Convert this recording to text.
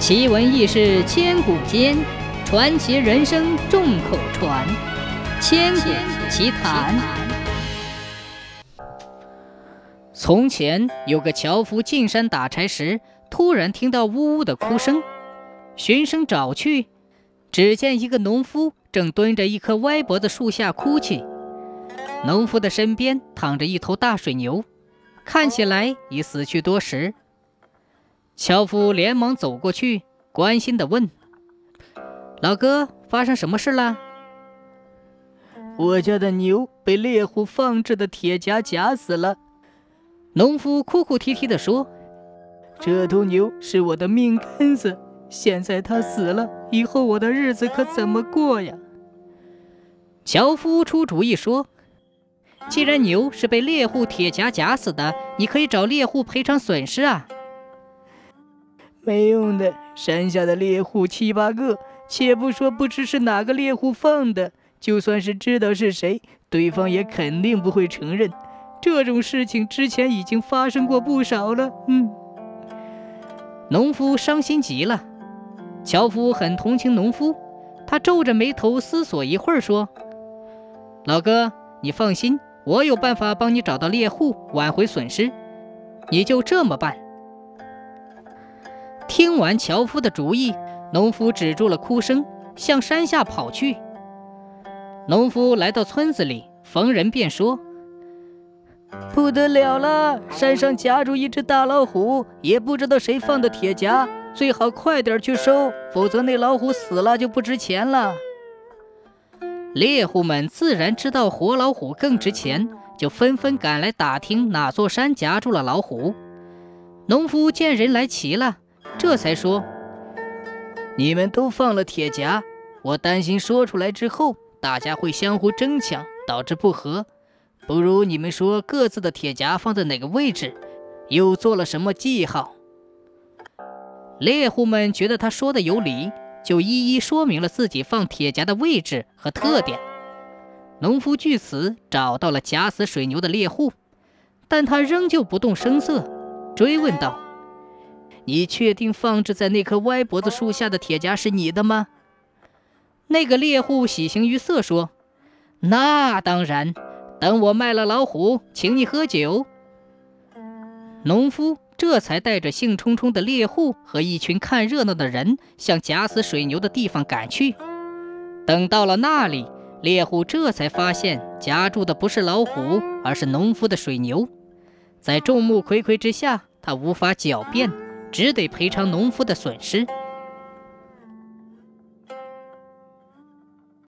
奇闻异事千古间，传奇人生众口传。千古奇谈。从前有个樵夫进山打柴时，突然听到呜呜的哭声，循声找去，只见一个农夫正蹲着一棵歪脖子树下哭泣。农夫的身边躺着一头大水牛，看起来已死去多时。樵夫连忙走过去，关心地问：“老哥，发生什么事了？”“我家的牛被猎户放置的铁夹夹死了。”农夫哭哭啼啼地说：“这头牛是我的命根子，现在它死了，以后我的日子可怎么过呀？”樵夫出主意说：“既然牛是被猎户铁夹夹死的，你可以找猎户赔偿损失啊。”没用的，山下的猎户七八个，且不说不知是哪个猎户放的，就算是知道是谁，对方也肯定不会承认。这种事情之前已经发生过不少了。嗯，农夫伤心极了。樵夫很同情农夫，他皱着眉头思索一会儿，说：“老哥，你放心，我有办法帮你找到猎户，挽回损失。你就这么办。”听完樵夫的主意，农夫止住了哭声，向山下跑去。农夫来到村子里，逢人便说：“不得了了，山上夹住一只大老虎，也不知道谁放的铁夹，最好快点去收，否则那老虎死了就不值钱了。”猎户们自然知道活老虎更值钱，就纷纷赶来打听哪座山夹住了老虎。农夫见人来齐了。这才说：“你们都放了铁夹，我担心说出来之后，大家会相互争抢，导致不和。不如你们说各自的铁夹放在哪个位置，又做了什么记号？”猎户们觉得他说的有理，就一一说明了自己放铁夹的位置和特点。农夫据此找到了夹死水牛的猎户，但他仍旧不动声色，追问道。你确定放置在那棵歪脖子树下的铁夹是你的吗？那个猎户喜形于色说：“那当然，等我卖了老虎，请你喝酒。”农夫这才带着兴冲冲的猎户和一群看热闹的人向夹死水牛的地方赶去。等到了那里，猎户这才发现夹住的不是老虎，而是农夫的水牛。在众目睽睽之下，他无法狡辩。只得赔偿农夫的损失。